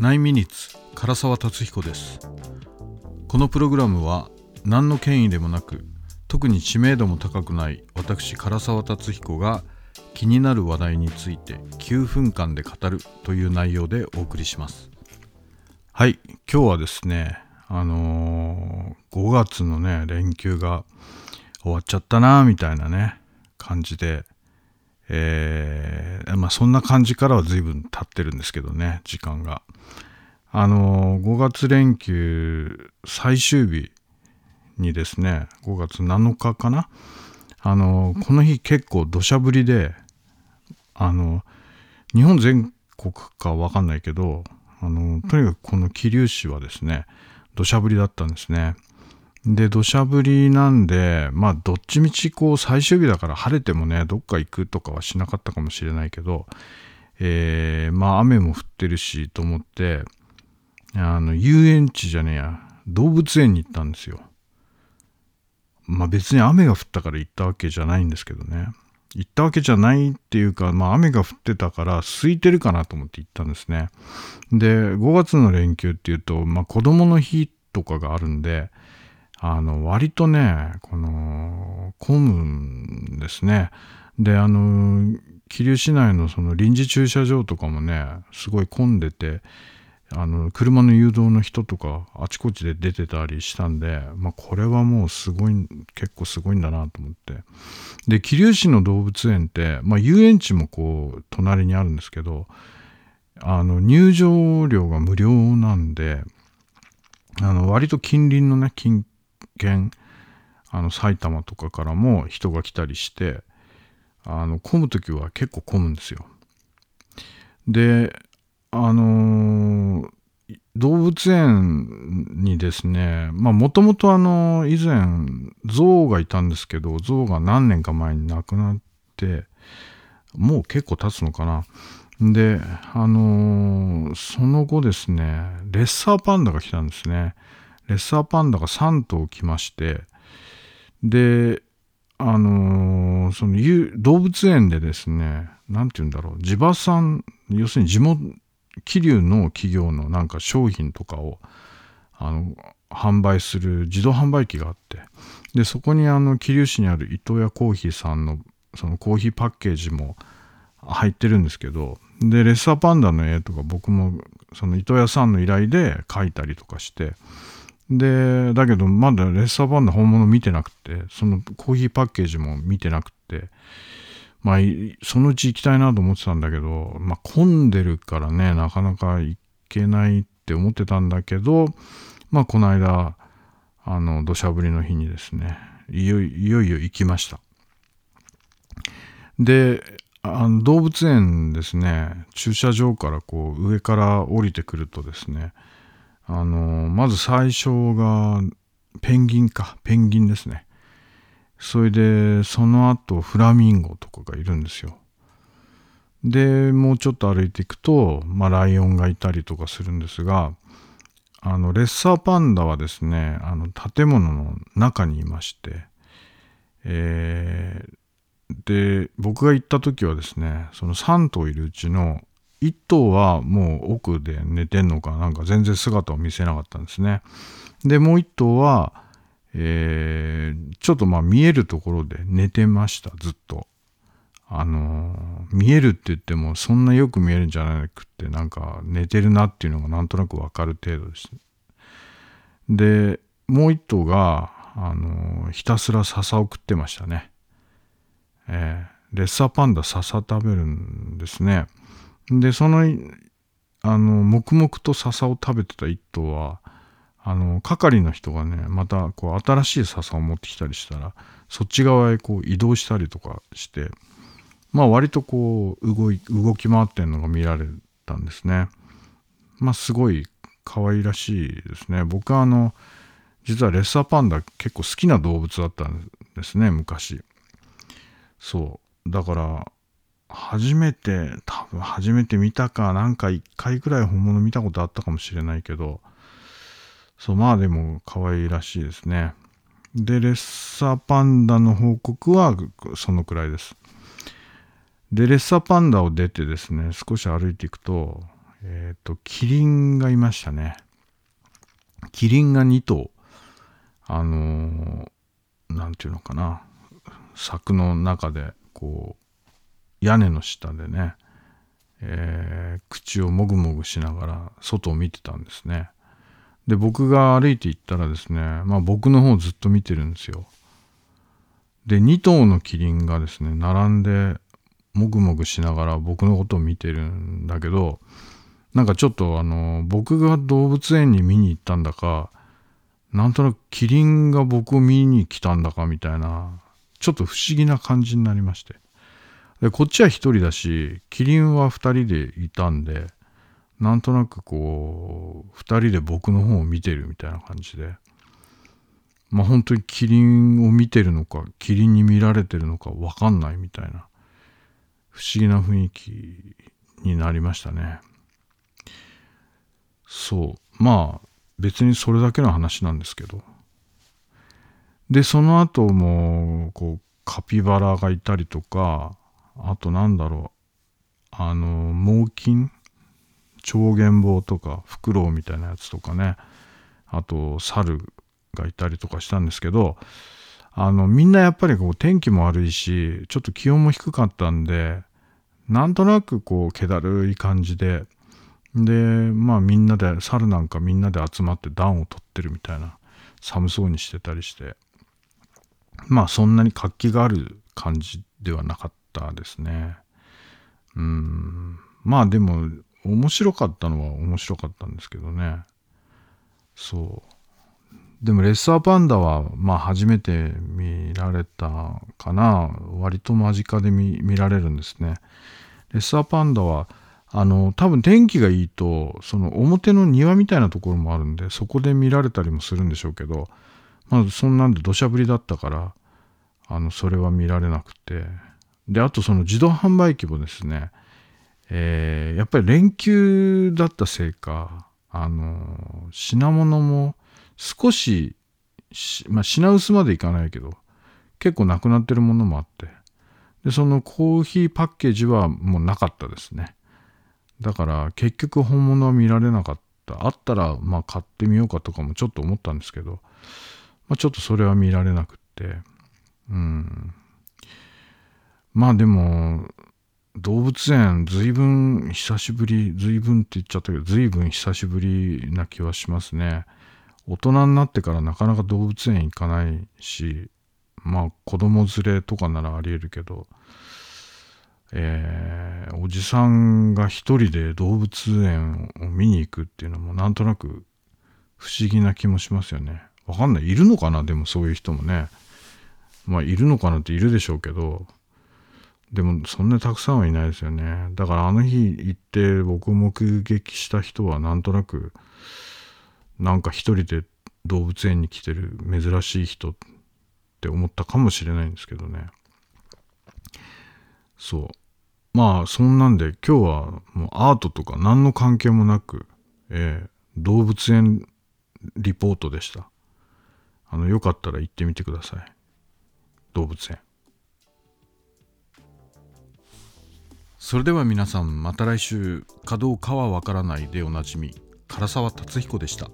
9ミニッツ唐沢達彦です。このプログラムは何の権威でもなく特に知名度も高くない私唐沢達彦が気になる話題について9分間で語るという内容でお送りします。はい今日はですねあのー、5月のね連休が終わっちゃったなみたいなね感じでえー、まあそんな感じからは随分経ってるんですけどね、時間が。あの、5月連休最終日にですね、5月7日かな。あの、この日結構土砂降りで、あの、日本全国かわかんないけど、あの、とにかくこの桐生市はですね、土砂降りだったんですね。で、土砂降りなんで、まあ、どっちみちこう最終日だから晴れてもね、どっか行くとかはしなかったかもしれないけど、えー、まあ、雨も降ってるしと思って、あの、遊園地じゃねえや、動物園に行ったんですよ。まあ別に雨が降ったから行ったわけじゃないんですけどね。行ったわけじゃないっていうか、まあ雨が降ってたから空いてるかなと思って行ったんですね。で、5月の連休っていうと、まあ子供の日とかがあるんで、あの、割とね、この、混むんですね。で、あの、桐生市内のその臨時駐車場とかもね、すごい混んでて、あの、車の誘導の人とか、あちこちで出てたりしたんで、まあ、これはもうすごい、結構すごいんだなと思って。で、桐生市の動物園って、まあ、遊園地もこう、隣にあるんですけど、あの、入場料が無料なんで、あの、割と近隣のね、近県あの埼玉とかからも人が来たりしてあの混む時は結構混むんですよ。であのー、動物園にですねまあもともとあの以前象がいたんですけど象が何年か前に亡くなってもう結構経つのかな。であのー、その後ですねレッサーパンダが来たんですね。レッサーパンダが3頭来まして、で、あのー、その動物園でですね、なんて言うんだろう、地場産、要するに地元、桐生の企業のなんか商品とかを、あの、販売する自動販売機があって、で、そこにあの、桐生市にある糸屋コーヒーさんの、そのコーヒーパッケージも入ってるんですけど、で、レッサーパンダの絵とか僕も、その糸屋さんの依頼で描いたりとかして、で、だけどまだレッサーパンダ本物見てなくて、そのコーヒーパッケージも見てなくて、まあ、そのうち行きたいなと思ってたんだけど、まあ、混んでるからね、なかなか行けないって思ってたんだけど、まあ、この間、あの、土砂降りの日にですね、いよいよ行きました。で、あの動物園ですね、駐車場からこう、上から降りてくるとですね、あの、まず最初が、ペンギンか、ペンギンですね。それで、その後、フラミンゴとかがいるんですよ。で、もうちょっと歩いていくと、まあ、ライオンがいたりとかするんですが、あの、レッサーパンダはですね、あの、建物の中にいまして、えー、で、僕が行った時はですね、その3頭いるうちの1頭はもう奥で寝てんのかなんか全然姿を見せなかったんですね。で、もう1頭は、えー、ちょっとまあ見えるところで寝てました、ずっと。あのー、見えるって言ってもそんなよく見えるんじゃなくって、なんか寝てるなっていうのがなんとなくわかる程度です。で、もう1頭が、あのー、ひたすら笹を食ってましたね。えー、レッサーパンダ笹食べるんですね。で、その、あの、黙々と笹を食べてた一頭は、あの、係の人がね、また、こう、新しい笹を持ってきたりしたら、そっち側へこう移動したりとかして、まあ割とこう、動い、動き回ってんのが見られたんですね。まあすごい可愛らしいですね。僕はあの、実はレッサーパンダ結構好きな動物だったんですね、昔。そう。だから、初めて、多分初めて見たか、なんか一回くらい本物見たことあったかもしれないけど、そう、まあでも可愛らしいですね。で、レッサーパンダの報告はそのくらいです。で、レッサーパンダを出てですね、少し歩いていくと、えっ、ー、と、キリンがいましたね。キリンが2頭、あのー、ていうのかな、柵の中で、こう、屋根の下でね、えー、口をもぐもぐしながら外を見てたんですね。で、僕が歩いて行ったらですね、まあ僕の方ずっと見てるんですよ。で、2頭のキリンがですね、並んでもぐもぐしながら僕のことを見てるんだけど、なんかちょっとあの、僕が動物園に見に行ったんだか、なんとなくキリンが僕を見に来たんだかみたいな、ちょっと不思議な感じになりまして。で、こっちは一人だし、キリンは二人でいたんで、なんとなくこう、二人で僕の方を見てるみたいな感じで、まあ本当にキリンを見てるのか、キリンに見られてるのかわかんないみたいな、不思議な雰囲気になりましたね。そう。まあ、別にそれだけの話なんですけど。で、その後も、こう、カピバラがいたりとか、あとなんだろう、あの、猛禽？超原棒とか、フクロウみたいなやつとかね、あと、猿がいたりとかしたんですけど、あの、みんなやっぱりこう天気も悪いし、ちょっと気温も低かったんで、なんとなくこう、気だるい感じで、で、まあみんなで、猿なんかみんなで集まって暖を取ってるみたいな、寒そうにしてたりして、まあそんなに活気がある感じではなかったですね。うん。まあでも、面白かったのは面白かったんですけどね。そう。でもレッサーパンダは、まあ初めて見られたかな。割と間近で見見られるんですね。レッサーパンダは、あの、多分天気がいいと、その表の庭みたいなところもあるんで、そこで見られたりもするんでしょうけど、まあそんなんで土砂降りだったから、あの、それは見られなくて。で、あとその自動販売機もですね、えー、やっぱり連休だったせいか、あの、品物も少し、まあ品薄までいかないけど、結構なくなってるものもあって、で、そのコーヒーパッケージはもうなかったですね。だから結局本物は見られなかった。あったらまあ買ってみようかとかもちょっと思ったんですけど、まあ、ちょっとそれは見られなくって、うん。まあでも、動物園随分久しぶり、随分って言っちゃったけど、随分久しぶりな気はしますね。大人になってからなかなか動物園行かないし、まあ子供連れとかならあり得るけど、えー、おじさんが一人で動物園を見に行くっていうのもなんとなく不思議な気もしますよね。わかんない。いるのかな？でもそういう人もね。まあいるのかなっているでしょうけど、でもそんなたくさんはいないですよね。だからあの日行って僕目撃した人はなんとなく、なんか一人で動物園に来てる珍しい人って思ったかもしれないんですけどね。そう。まあ、そんなんで今日はもうアートとか何の関係もなく、えー、動物園リポートでした。あの、よかったら行ってみてください。動物園。それでは皆さんまた来週かどうかはわからないでおなじみ唐沢達彦でした。